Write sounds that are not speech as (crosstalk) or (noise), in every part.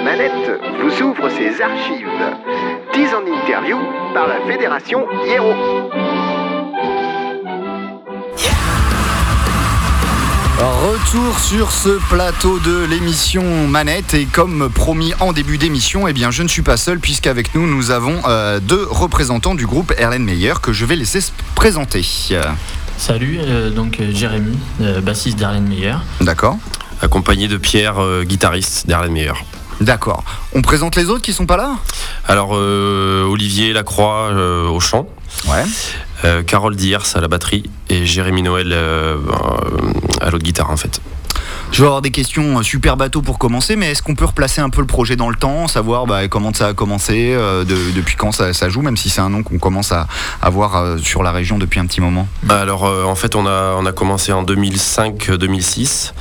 la manette vous ouvre ses archives. 10 en interview par la Fédération Hiero. Retour sur ce plateau de l'émission Manette et comme promis en début d'émission, eh bien je ne suis pas seul puisqu'avec nous nous avons euh, deux représentants du groupe Erlen Meyer que je vais laisser se présenter. Salut, euh, donc euh, Jérémy, euh, bassiste d'Arlène Meyer. D'accord accompagné de Pierre, euh, guitariste d'Erlen Meyer. D'accord. On présente les autres qui sont pas là? Alors euh, Olivier Lacroix euh, au chant, Ouais. euh, Carole Diers à la batterie et Jérémy Noël euh, à l'autre guitare en fait. Je vais avoir des questions euh, super bateau pour commencer, mais est-ce qu'on peut replacer un peu le projet dans le temps, savoir bah, comment ça a commencé, euh, de- depuis quand ça, ça joue, même si c'est un nom qu'on commence à, à voir euh, sur la région depuis un petit moment? Alors euh, en fait on a, on a commencé en 2005-2006.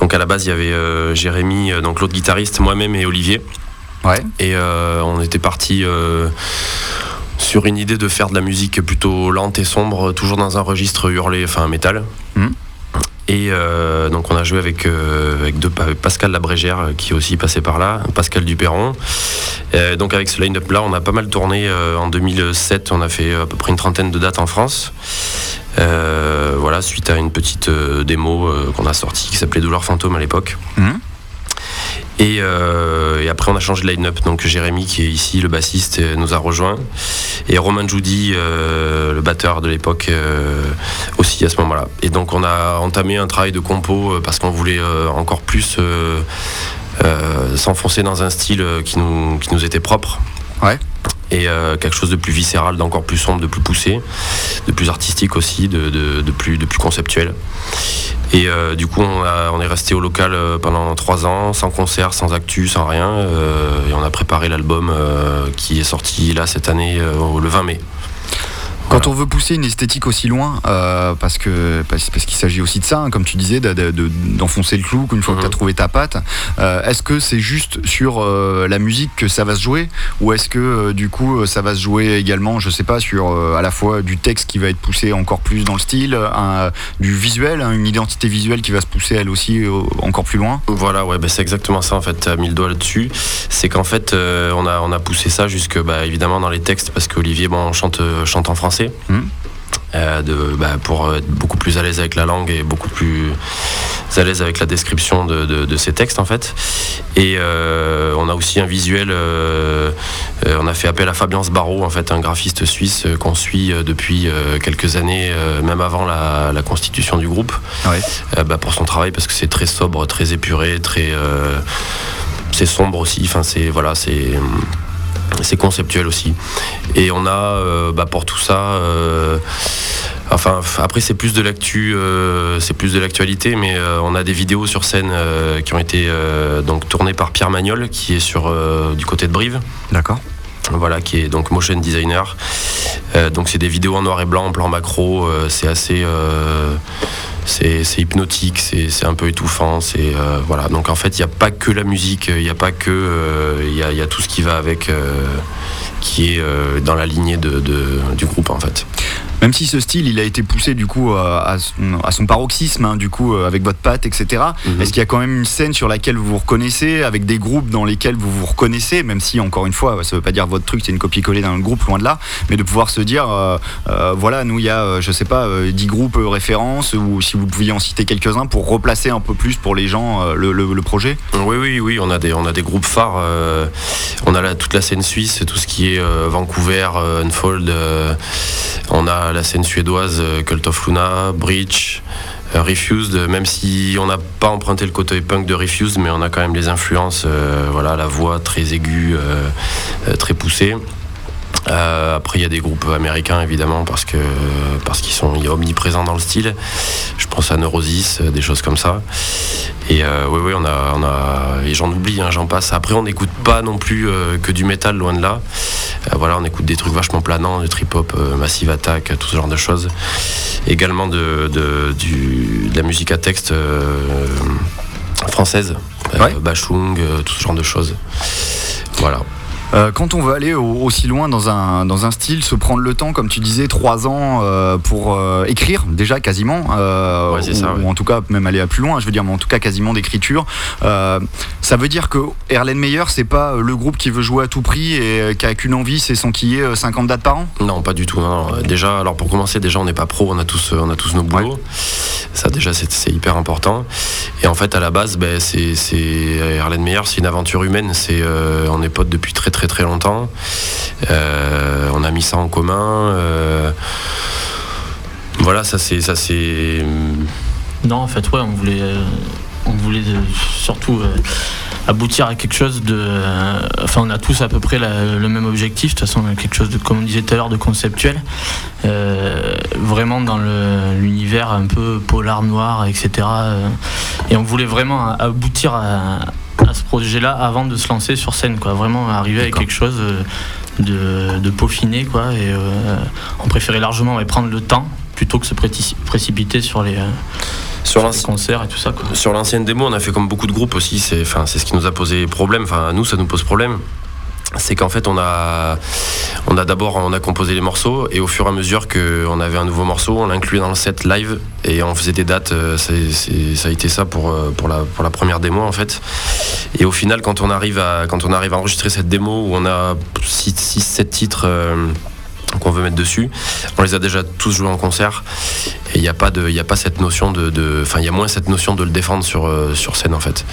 Donc à la base il y avait Jérémy, donc l'autre guitariste, moi-même et Olivier. Ouais. Et on était parti sur une idée de faire de la musique plutôt lente et sombre, toujours dans un registre hurlé, enfin métal. Mhm. Et euh, donc on a joué avec, euh, Pascal Labrégère euh, qui est aussi passé par là, Pascal Duperron. Donc avec ce line-up là, on a pas mal tourné. en 2007, on a fait à peu près une trentaine de dates en France. Voilà, suite à une petite démo qu'on a sortie qui s'appelait Douleur Fantôme à l'époque. Mhm. Et, euh, et après, on a changé de line-up. Donc, Jérémy, qui est ici, le bassiste, euh, nous a rejoint. Et Roman Judy, euh, le batteur de l'époque, aussi à ce moment-là. Et donc, on a entamé un travail de compo parce qu'on voulait encore plus s'enfoncer dans un style qui nous, qui nous était propre. Ouais. Et euh, quelque chose de plus viscéral, d'encore plus sombre, de plus poussé, de plus artistique aussi, de, plus, conceptuel. Et euh, du coup, on, est resté au local euh, pendant trois ans, sans concert, sans actu, sans rien. et on a préparé l'album qui est sorti là cette année, le 20 mai. Quand on veut pousser une esthétique aussi loin, euh, parce que parce, parce qu'il s'agit aussi de ça, hein, comme tu disais, de- de- de- d'enfoncer le clou une fois que Mhm. tu as trouvé ta patte, euh, est-ce que c'est juste sur euh, la musique que ça va se jouer? Ou est-ce que du coup ça va se jouer également, je sais pas, sur à la fois du texte qui va être poussé encore plus dans le style, un- du visuel, hein, une identité visuelle qui va se pousser elle aussi encore plus loin? Voilà, ouais, bah, c'est exactement ça en fait, tu as mis le doigt là-dessus. C'est qu'en fait, on, a, on a poussé ça jusque, bah, évidemment, dans les textes, parce qu'Olivier bon, chante, euh, chante en français. Mhm. Euh, de, bah, pour être beaucoup plus à l'aise avec la langue et beaucoup plus à l'aise avec la description de, de- de ses textes en fait. Et euh, on a aussi un visuel, euh, euh, on a fait appel à Fabien Sbarro, en fait, un graphiste suisse euh, qu'on suit euh, depuis euh, quelques années, euh, même avant la, la constitution du groupe, Ouais. euh, bah, pour son travail parce que c'est très sobre, très épuré, très euh, c'est sombre aussi. Enfin, c'est voilà, c'est c'est conceptuel aussi. Et on a euh, bah, pour tout ça. euh, Enfin, après c'est plus de l'actu, euh, c'est plus de l'actualité, mais on a des vidéos sur scène qui ont été donc tournées par Pierre Magnol, qui est sur du côté de Brive, D'accord. voilà, qui est donc motion designer. Donc c'est des vidéos en noir et blanc, en plan macro, c'est assez, c'est hypnotique, c'est un peu étouffant, c'est euh, voilà. Donc en fait il n'y a pas que la musique, il n'y a pas que, euh, il y, a, tout ce qui va avec, euh, qui est dans la lignée du groupe en fait. Même si ce style, il a été poussé du coup à, son, à son paroxysme, hein, du coup euh, avec votre patte, etc. Mhm. Est-ce qu'il y a quand même une scène sur laquelle vous vous reconnaissez, avec des groupes dans lesquels vous vous reconnaissez, même si encore une fois, ça veut pas dire votre truc, c'est une copie-collée d'un groupe, loin de là, mais de pouvoir se dire, euh, euh, voilà, nous il y a, je sais pas, euh, 10 groupes références, ou si vous pouviez en citer quelques-uns pour replacer un peu plus pour les gens le, le- le projet? Oui, oui, oui, on a des, on a des groupes phares. euh, on a la- toute la scène suisse, tout ce qui est Vancouver, Unfold. on a la scène suédoise, euh, Cult of Luna, Breach, euh, Refused. Même si on n'a pas emprunté le côté punk de Refused, mais on a quand même les influences. euh, voilà, la voix très aiguë, euh, euh, très poussée. Euh, après, il y a des groupes américains évidemment parce que parce qu'ils sont omniprésents dans le style. Pense à Neurosis, des choses comme ça. Et euh, oui, oui, on a, on a, et j'en oublie, hein, j'en passe. Après, on n'écoute pas non plus euh, que du métal, loin de là. Euh, voilà, on écoute des trucs vachement planants, du trip-hop, Massive Attack, tout ce genre de choses. Également de, de, du- de la musique à texte française, Ouais. Bachung, tout ce genre de choses. Voilà. Euh, quand on veut aller au- aussi loin dans un, dans un style, se prendre le temps, comme tu disais, trois ans euh, pour euh, écrire, déjà quasiment, Ouais, ou, ça, ouais. ou en tout cas même aller à plus loin, je veux dire, mais en tout cas quasiment d'écriture. Ça veut dire que Erlen Meyer, c'est pas le groupe qui veut jouer à tout prix et qui a qu'une envie, c'est s'enquiller 50 dates par an? Non, pas du tout. Déjà, alors pour commencer, déjà on n'est pas pro, on a tous, on a tous nos boulots. Ça déjà c'est hyper important. Et en fait à la base, ben, c'est Erlen Meyer, c'est une aventure humaine. C'est on est potes depuis très très très longtemps. on a mis ça en commun. Voilà, ça c'est ça c'est. Non, en fait, ouais, on voulait, euh, on voulait euh, surtout euh, aboutir à quelque chose de. enfin, on a tous à peu près le même objectif. De toute façon, quelque chose de, comme on disait tout à l'heure, de conceptuel. vraiment dans l'univers un peu polar noir, etc. et on voulait vraiment aboutir à, ce projet-là avant de se lancer sur scène, quoi. Vraiment arriver avec quelque chose. De, de, peaufiner quoi et on préférait largement prendre le temps plutôt que se précipiter sur les, euh, sur, concerts et tout ça. Sur l'ancienne démo, on a fait comme beaucoup de groupes aussi. C'est, enfin, c'est ce qui nous a posé problème. Enfin, nous, ça nous pose problème c'est qu'en fait on a d'abord on a composé les morceaux et au fur et à mesure qu'on avait un nouveau morceau on l'incluait dans le set live et on faisait des dates euh, ça a été ça pour, euh, pour, la, pour la première démo en fait et au final quand on arrive à enregistrer cette démo où on a 6 7 titres qu'on veut mettre dessus. On les a déjà tous joués en concert et il n'y a pas de, il a pas cette notion de, enfin il y a moins cette notion de le défendre sur euh, sur scène en fait.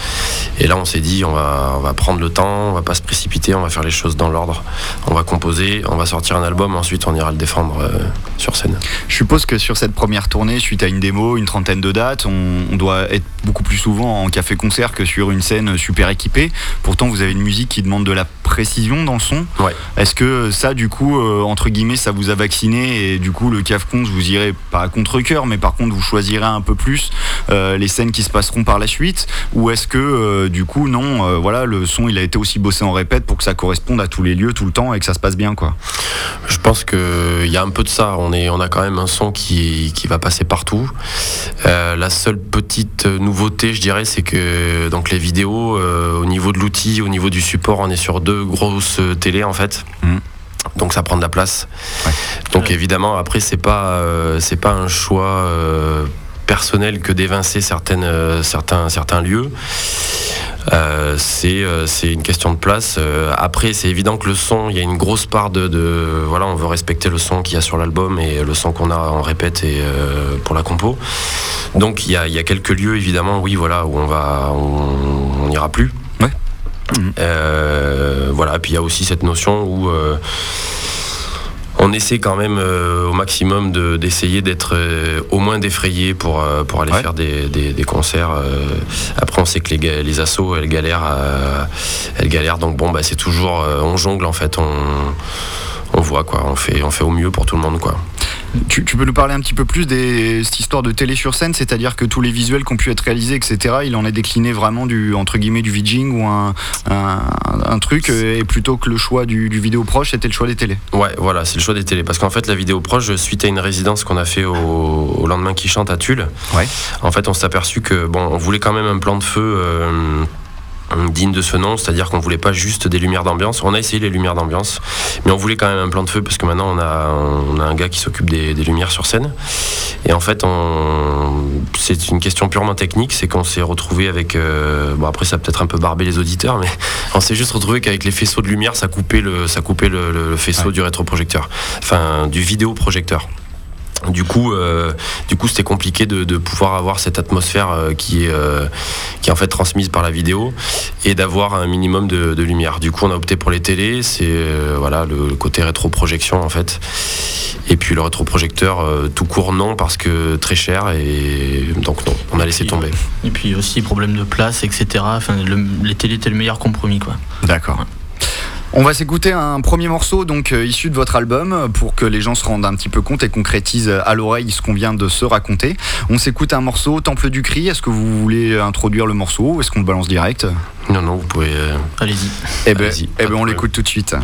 Et là on s'est dit on va on va prendre le temps, on va pas se précipiter, on va faire les choses dans l'ordre. On va composer, on va sortir un album, ensuite on ira le défendre euh, sur scène. Je suppose que sur cette première tournée, suite à une démo, une trentaine de dates, on, doit être beaucoup plus souvent en café-concert que sur une scène super équipée. Pourtant vous avez une musique qui demande de la précision dans le son. Ouais. Est-ce que ça du coup euh, entre guillemets ça vous a vacciné et du coup le caf-con vous irez pas à contre mais par contre vous choisirez un peu plus euh, les scènes qui se passeront par la suite Ou est-ce que euh, du coup non, euh, voilà, le son il a été aussi bossé en répète pour que ça corresponde à tous les lieux tout le temps et que ça se passe bien quoi Je pense qu'il y a un peu de ça. On, est, on a quand même un son qui, qui va passer partout. la seule petite nouveauté, je dirais, c'est que donc les vidéos, au niveau de l'outil, au niveau du support, on est sur deux grosses télés en fait. Mmh donc ça prend de la place. Donc évidemment, après, c'est pas, euh, c'est pas un choix euh, personnel que d'évincer certaines, euh, certains, certains lieux. c'est, c'est une question de place. après, c'est évident que le son, il y a une grosse part de, voilà, on veut respecter le son qu'il y a sur l'album et le son qu'on a en répète et pour la compo. Donc il y a, y a, quelques lieux évidemment, oui, voilà, où on va, on n'ira plus. Euh, voilà, puis il y a aussi cette notion où euh, on essaie quand même euh, au maximum d'essayer d'être au moins défrayé pour, pour aller faire des, concerts. après, on sait que les, les assos, elles galèrent, elles galèrent. Donc bon, bah, c'est toujours, on jongle en fait, on, on voit quoi, on fait, on fait au mieux pour tout le monde quoi. Tu, peux nous parler un petit peu plus de cette histoire de télé sur scène, c'est-à-dire que tous les visuels qui ont pu être réalisés, etc., il en est décliné vraiment du entre guillemets du vidging ou un, un, truc, euh, et plutôt que le choix du, vidéo proche, c'était le choix des télés. Ouais, voilà, c'est le choix des télés, parce qu'en fait la vidéo proche, suite à une résidence qu'on a fait au, lendemain qui chante à Tulle, ouais. en fait on s'est aperçu que bon, on voulait quand même un plan de feu. Euh, digne de ce nom, c'est-à-dire qu'on voulait pas juste des lumières d'ambiance. On a essayé les lumières d'ambiance, mais on voulait quand même un plan de feu parce que maintenant on a, on a un gars qui s'occupe des, lumières sur scène. Et en fait, c'est une question purement technique, c'est qu'on s'est retrouvé avec, euh, bon après ça a peut-être un peu barbé les auditeurs, mais (laughs) on s'est juste retrouvé qu'avec les faisceaux de lumière, ça coupait le, ça coupait le, faisceau du rétroprojecteur, enfin du vidéoprojecteur. Du coup, euh, du coup, c'était compliqué de, pouvoir avoir cette atmosphère euh, qui est euh, qui est en fait transmise par la vidéo et d'avoir un minimum de, lumière. Du coup, on a opté pour les télés. C'est voilà le côté rétroprojection en fait. Et puis le rétroprojecteur tout court non parce que très cher et donc non, on a laissé tomber. Et puis aussi problème de place, etc. Enfin, les télés étaient le meilleur compromis quoi. D'accord. On va s'écouter un premier morceau donc euh, issu de votre album pour que les gens se rendent un petit peu compte et concrétisent à l'oreille ce qu'on vient de se raconter. On s'écoute un morceau Temple du cri. Est-ce que vous voulez introduire le morceau ou est-ce qu'on le balance direct? Non non, vous pouvez. Euh, Allez-y. Eh ben, eh ben on l'écoute tout de suite.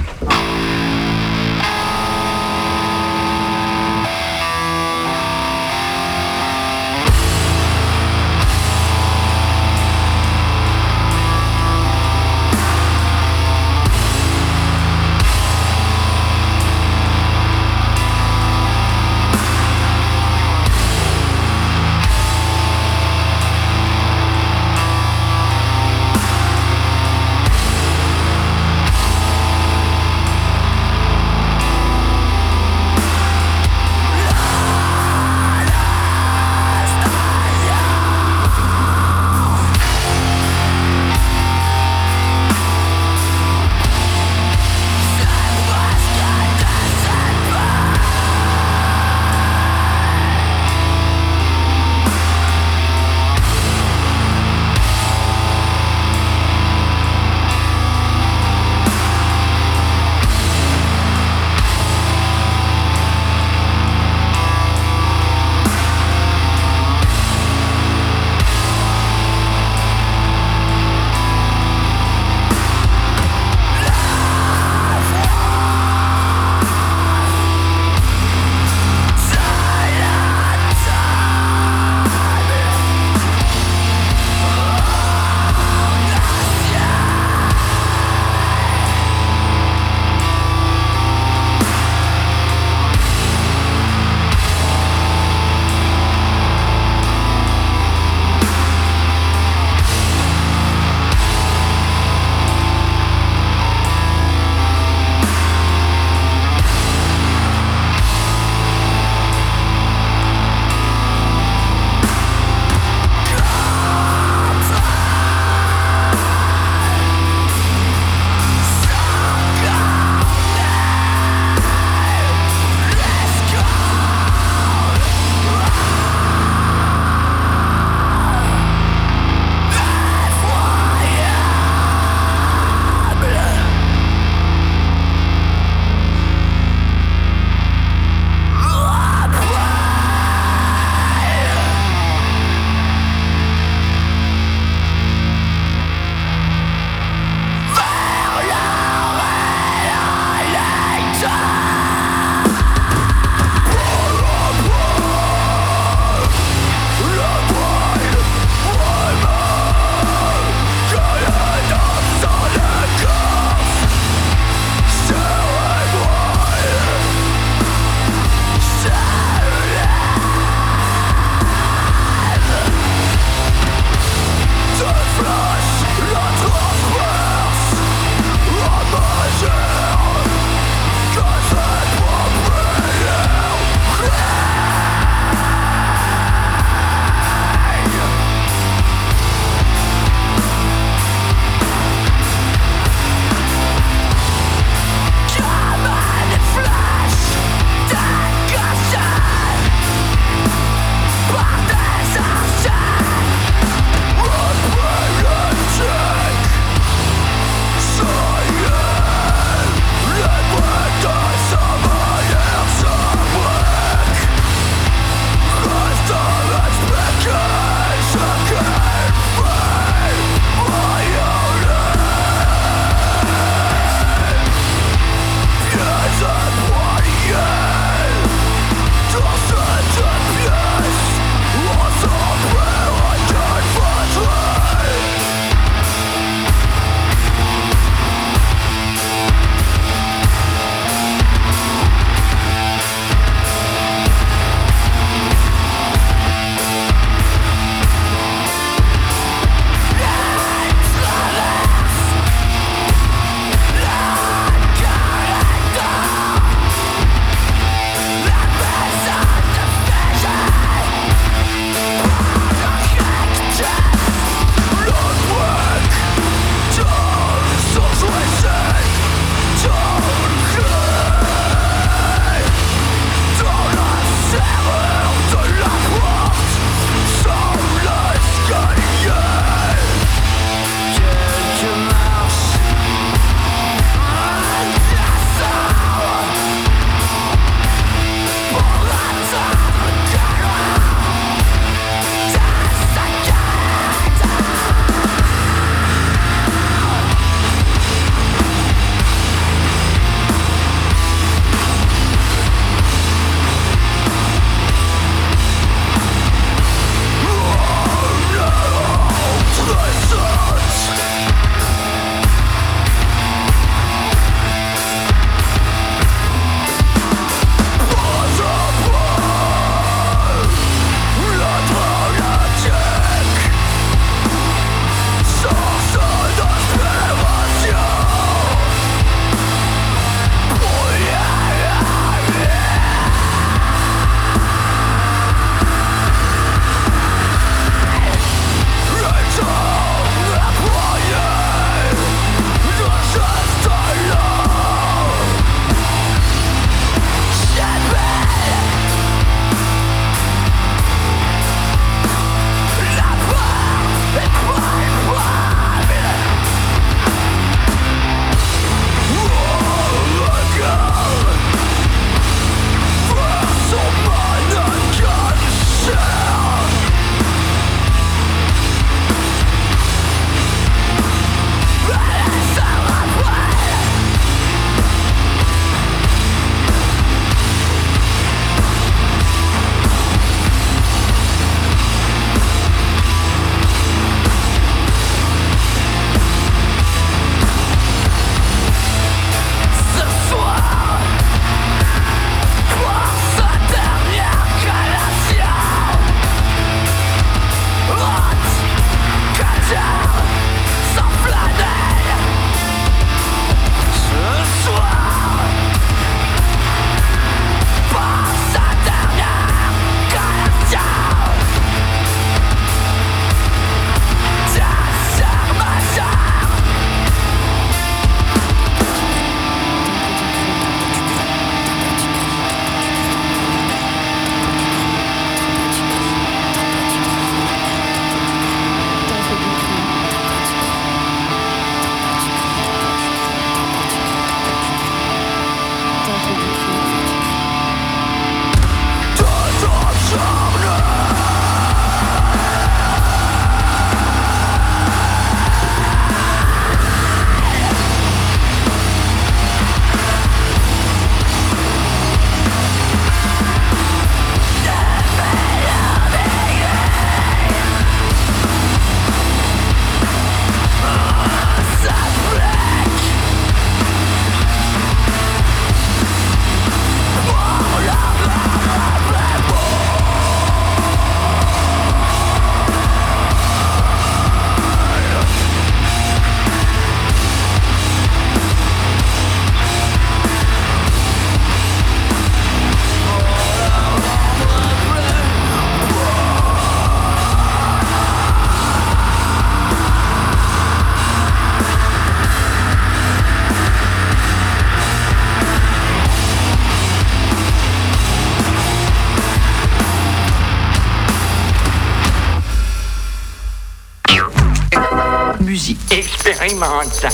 Monumental.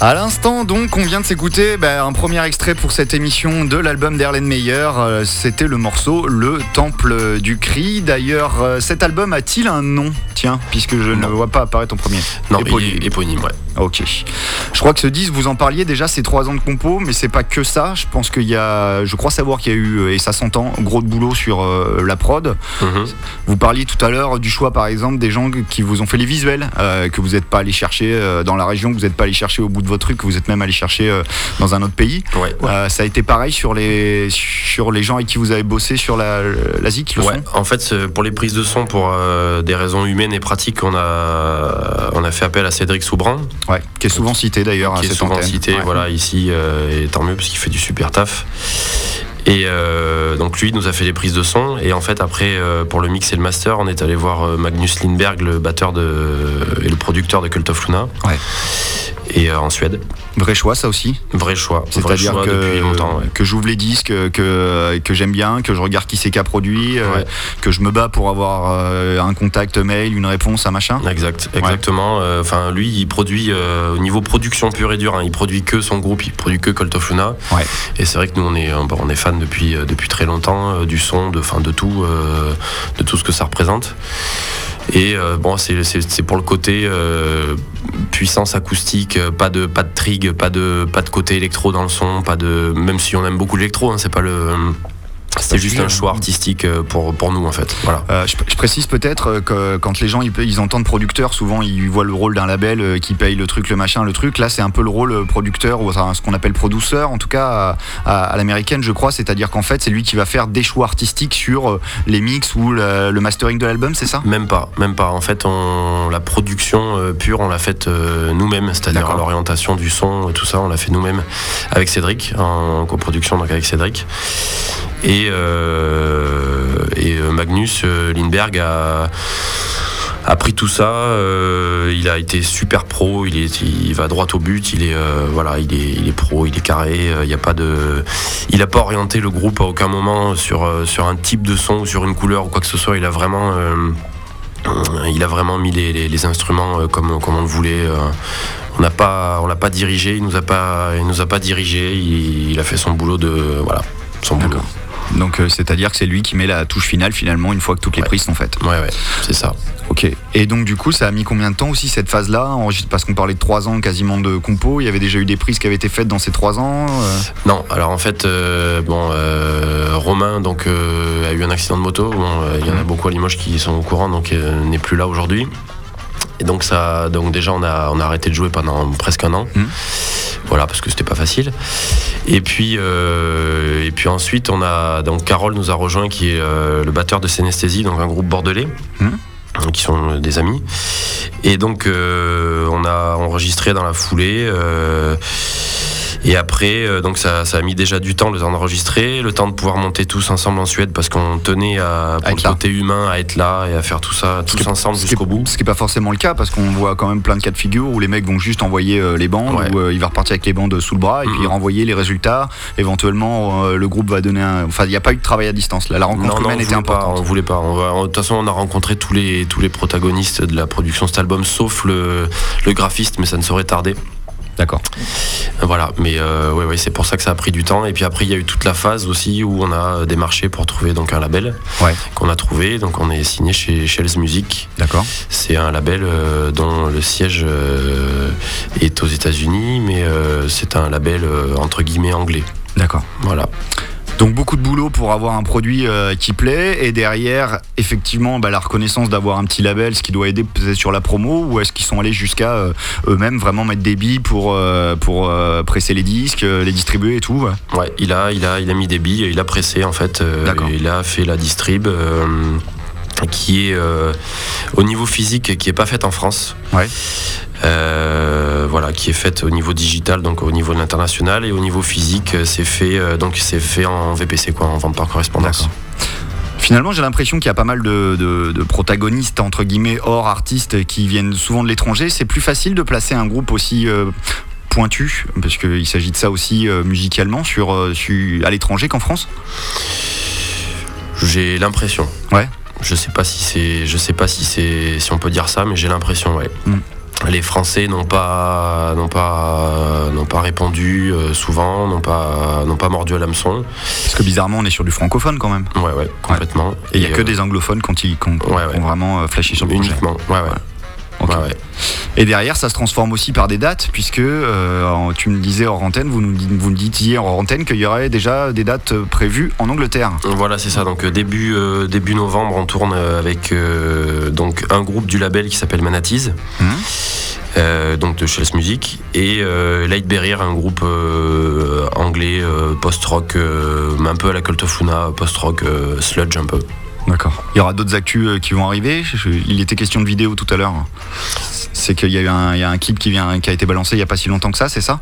À l'instant, donc, on vient de s'écouter bah, un premier extrait pour cette émission de l'album d'Erlen Meyer. Euh, C'était le morceau Le Temple du Cri. D'ailleurs, euh, cet album a-t-il un nom? Puisque je ne vois pas apparaître en premier. Non, Éponyme. éponyme, ouais. Ok. Je crois que ce disque, vous en parliez déjà, c'est trois ans de compo, mais c'est pas que ça. Je pense qu'il y a, je crois savoir qu'il y a eu, euh, et ça s'entend, gros de boulot sur euh, la prod. Mhm. Vous parliez tout à l'heure du choix, par exemple, des gens qui vous ont fait les visuels, euh, que vous n'êtes pas allé chercher euh, dans la région, que vous n'êtes pas allé chercher au bout de votre truc, que vous êtes même allé chercher dans un autre pays. Ouais. Ça a été pareil sur les, sur les gens avec qui vous avez bossé sur la, la ZIC, le Ouais, en fait, pour les prises de son, pour des raisons humaines et pratiques, on a, on a fait appel à Cédric Soubran, Ouais, qui est souvent cité d'ailleurs qui est cette souvent antenne. cité, Ouais. voilà, ici, euh, et tant mieux parce qu'il fait du super taf. Et euh, donc lui nous a fait les prises de son et en fait après euh, pour le mix et le master on est allé voir Magnus Lindberg le batteur de, et le producteur de Cult of Luna Ouais. Et euh, en Suède Vrai choix, ça aussi? vrai choix vrai C'est-à-dire que, depuis longtemps ouais. que j'ouvre les disques, que, que j'aime bien, que je regarde qui c'est qui a produit, euh, que je me bats pour avoir euh, un contact mail, une réponse, un machin? Exact, exactement. Euh, Enfin, lui, il produit euh, au niveau production pure et dure. hein, il produit que son groupe, il produit que Cult of Luna. Ouais. Et c'est vrai que nous, on est, euh, bon, on est fans depuis euh, depuis très longtemps euh, du son, de, fin, de tout, euh, de tout ce que ça représente. Et euh, bon, c'est pour le côté euh, puissance acoustique, euh, pas de pas de trig, pas de pas de côté électro dans le son, pas de même si on aime beaucoup l'électro, hein, c'est pas le c'était juste un choix artistique euh, pour, pour nous en fait. Voilà. Euh, je, je précise peut-être euh, que quand les gens ils, ils entendent producteur, souvent ils voient le rôle d'un label euh, qui paye le truc, le machin, le truc. Là, c'est un peu le rôle euh, producteur ou enfin, ce qu'on appelle produceur, en tout cas à, à- l'américaine, je crois. C'est-à-dire qu'en fait, c'est lui qui va faire des choix artistiques sur euh, les mix ou le, le mastering de l'album, c'est ça? Même pas, même pas. En fait, on, la production euh, pure, on l'a faite euh, nous-mêmes, c'est-à-dire l'orientation du son, et tout ça, on l'a fait nous-mêmes avec Cédric, en coproduction donc avec Cédric. Et, euh, euh, Magnus euh, Lindberg a, pris tout ça. il a été super pro. Il, va droit au but. Il est, voilà, il est, pro. Il est carré. Il y a pas de, il pas orienté le groupe à aucun moment sur sur un type de son ou sur une couleur ou quoi que ce soit. Il a vraiment il a vraiment mis les, instruments comme, comme on le voulait. On n'a pas, on l'a pas dirigé. Il nous a pas, il nous a pas dirigé. Il, il a fait son boulot de, voilà, son boulot. Donc, euh, c'est-à-dire que c'est lui qui met la touche finale finalement une fois que toutes les Ouais. prises sont faites. Ouais, ouais, c'est ça. Ok. Et donc du coup, ça a mis combien de temps aussi cette phase-là Parce qu'on parlait de trois ans quasiment de compo. Il y avait déjà eu des prises qui avaient été faites dans ces trois ans. euh, Non, alors en fait, euh, bon, Romain donc a eu un accident de moto. Bon, il y en a Mhm. beaucoup à Limoges qui sont au courant, donc n'est plus là aujourd'hui. Et donc ça, donc déjà on a on a arrêté de jouer pendant presque un an. Mhm. Voilà, parce que c'était pas facile. Et puis euh, et puis ensuite on a donc Carole nous a rejoint qui est euh, le batteur de Synesthésie, donc un groupe bordelais. Mhm. qui sont des amis et donc euh, on a enregistré dans la foulée euh, et après, euh, donc ça, ça a mis déjà du temps le temps d'enregistrer, le temps de pouvoir monter tous ensemble en Suède parce qu'on tenait à, pour être le côté humain à être là et à faire tout ça tous ensemble ce qui est- jusqu'au bout. Ce qui n'est pas forcément le cas parce qu'on voit quand même plein de cas de figure où les mecs vont juste envoyer euh, les bandes Ouais. ou euh, il va repartir avec les bandes sous le bras et puis renvoyer les résultats. Éventuellement, le groupe va donner un. Enfin, il n'y a pas eu de travail à distance. Là, la rencontre Non, non, humaine on était voulait pas, importante. on voulait pas. De toute façon, on a rencontré tous les, tous les protagonistes de la production de cet album, sauf le, le graphiste, mais ça ne saurait tarder. D'accord. Voilà, mais euh, ouais, ouais, c'est pour ça que ça a pris du temps. Et puis après, il y a eu toute la phase aussi où on a démarché pour trouver donc un label Ouais. qu'on a trouvé. Donc on est signé chez Shells Music. D'accord. C'est un label euh, dont le siège euh, est aux États-Unis, mais euh, c'est un label entre guillemets anglais. D'accord. Voilà. Donc beaucoup de boulot pour avoir un produit euh, qui plaît et derrière effectivement bah, la reconnaissance d'avoir un petit label, ce qui doit aider peut-être sur la promo ou est-ce qu'ils sont allés jusqu'à euh, eux-mêmes vraiment mettre des billes pour, euh, pour euh, presser les disques, euh, les distribuer et tout ouais. Ouais, il a, il a, il a mis des billes, il a pressé en fait. euh, il a fait la distrib. Qui est euh, au niveau physique qui est pas faite en France Ouais. Euh, voilà qui est faite au niveau digital donc au niveau de l'international et au niveau physique euh, c'est fait euh, donc c'est fait en VPC quoi en vente par correspondance. Finalement, j'ai l'impression qu'il y a pas mal de, de- de protagonistes, entre guillemets, hors artistes, qui viennent souvent de l'étranger. C'est plus facile de placer un groupe aussi pointu, parce qu'il s'agit de ça aussi musicalement, sur, sur- à l'étranger qu'en France? J'ai l'impression Ouais. Je sais pas si c'est je sais pas si c'est si on peut dire ça mais j'ai l'impression ouais Les Français n'ont pas, n'ont pas, n'ont pas répondu euh, souvent, n'ont pas, n'ont pas mordu à l'hameçon. Parce que bizarrement, on est sur du francophone quand même. Ouais, ouais, complètement. Et il n'y a que euh, des anglophones quand ils, Ouais, ouais. vraiment euh, flashé sur le projet. uniquement. Ouais, ouais. Ok. Ouais, ouais. Et derrière, ça se transforme aussi par des dates, puisque euh, tu me disais hors antenne, vous nous, vous me disiez hors antenne qu'il y aurait déjà des dates euh, prévues en Angleterre. Voilà, c'est ça. Donc euh, début, euh, début novembre, on tourne avec euh, donc un groupe du label qui s'appelle Manatees, Mhm. euh, donc de Shells Music, et euh, Light Barrier, un groupe euh, anglais post-rock, un peu à la Cult of Luna, post-rock sludge un peu. D'accord. Il y aura d'autres actus euh, qui vont arriver. Je- je- il était question de vidéo tout à l'heure. C'est qu'il y a un, il y a un clip qui, vient, qui a été balancé il n'y a pas si longtemps que ça, c'est ça?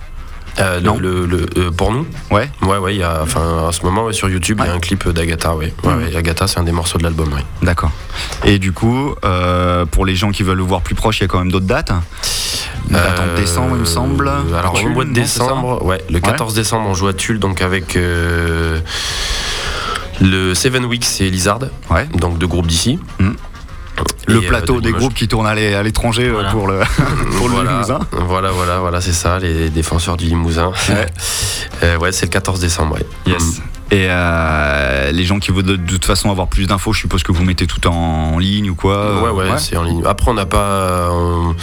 Euh, le- Non. le- le- euh, pour nous, Ouais. ouais, ouais, y a, enfin, à ce moment, ouais, sur YouTube, il y a un clip d'Agatha, ouais. Ouais, Mhm. ouais, Agatha, c'est un des morceaux de l'album, ouais. D'accord. Et du coup, euh, pour les gens qui veulent le voir plus proche, il y a quand même d'autres dates? Une date en Euh, décembre, il me semble. Alors, Tulle, au mois de décembre, ouais, le 14 décembre, on joue à Tulle, donc avec euh, le Seven Weeks et Lizard, Ouais. donc deux groupes d'ici. Mhm. Le Et, euh, plateau de des groupes qui tournent à l'é- à l'étranger euh, Voilà. pour le, (laughs) pour le voilà, Limousin. Voilà, voilà, voilà, c'est ça, les défenseurs du Limousin. Ouais. (laughs) Euh, ouais, c'est le 14 décembre, ouais. Yes. Et euh, les gens qui veulent de, toute façon avoir plus d'infos, je suppose que vous mettez tout en, ligne ou quoi Ouais, euh, ouais, c'est en ligne. Après, on n'a pas. On,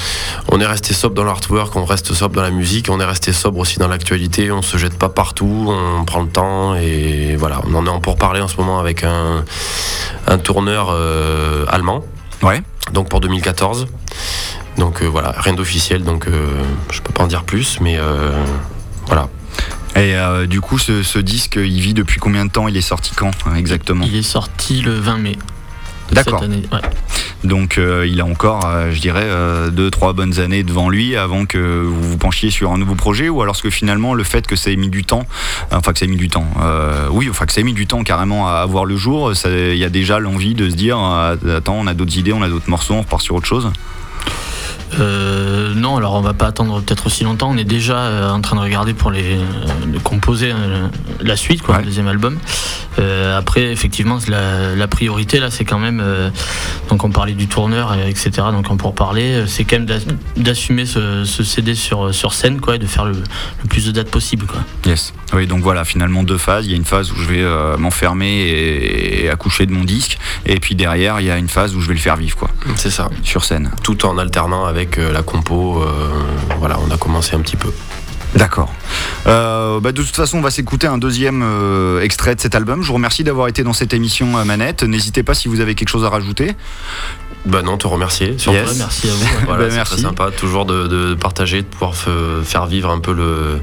on est resté sobre dans l'artwork, on reste sobre dans la musique, on est resté sobre aussi dans l'actualité, on se jette pas partout, on prend le temps et voilà. On en est en pour parler en ce moment avec un, un tourneur euh, allemand, Ouais. donc pour 2014. Donc euh, voilà, rien d'officiel, donc je peux pas en dire plus, mais voilà. Et euh, du coup, ce, ce disque, il vit depuis combien de temps? Il est sorti quand hein, exactement? Il est sorti le 20 mai. D'accord. cette année. Ouais. Donc euh, il a encore, euh, je dirais, euh, deux, trois bonnes années devant lui avant que vous vous penchiez sur un nouveau projet ou alors que finalement le fait que ça ait mis du temps, enfin que ça ait mis du temps, euh, oui, enfin que ça ait mis du temps carrément à avoir le jour, il y a déjà l'envie de se dire, euh, attends, on a d'autres idées, on a d'autres morceaux, on repart sur autre chose? Euh, non, alors on va pas attendre peut-être aussi longtemps. On est déjà euh, en train de regarder pour les euh, de composer euh, la suite, quoi, Ouais. le deuxième album. Euh, après, effectivement, la, la priorité là, c'est quand même. euh, donc on parlait du tourneur, etc. Donc on pour parler, c'est quand même d'ass- d'assumer ce, ce CD sur sur scène, quoi, et de faire le, le plus de dates possible, quoi. Yes. Oui, donc voilà, finalement deux phases. Il y a une phase où je vais euh, m'enfermer et, et accoucher de mon disque, et puis derrière il y a une phase où je vais le faire vivre, quoi, C'est ça. sur scène. Tout en alternant avec euh, la compo. euh, voilà, on a commencé un petit peu. D'accord. Euh, bah, de toute façon, on va s'écouter un deuxième euh, extrait de cet album. Je vous remercie d'avoir été dans cette émission euh, Manette. N'hésitez pas si vous avez quelque chose à rajouter. Bah non, te remercier. Surtout. Yes. Ouais, merci à vous. (laughs) Voilà, Bah, c'est merci. très sympa, toujours de, de partager, de pouvoir faire vivre un peu le,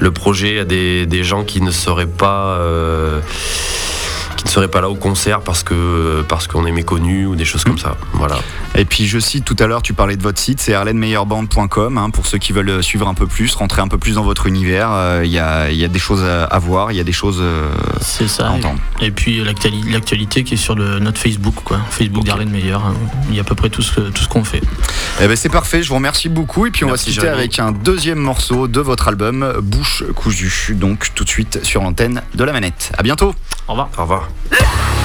le projet à des, des gens qui ne seraient pas euh, qui ne seraient pas là au concert parce que parce qu'on est méconnu ou des choses comme ça. Voilà. Et puis je cite tout à l'heure, tu parlais de votre site, c'est erlenmeyerband.com hein, pour ceux qui veulent suivre un peu plus, rentrer un peu plus dans votre univers. euh, Il y, a, il y a des choses à, à voir, il y a des choses euh, C'est à ça. entendre. Et puis euh, l'actuali- l'actualité qui est sur le, notre Facebook, quoi. Facebook Ok. d'Arlène Meyer. hein. Il y a à peu près tout ce, tout ce qu'on fait. Eh ben c'est parfait, je vous remercie beaucoup. Et puis on Merci, va se quitter avec un deuxième morceau de votre album, Bouche cousue. Donc tout de suite sur l'antenne de la manette. À bientôt. Au revoir. Au revoir. Ah!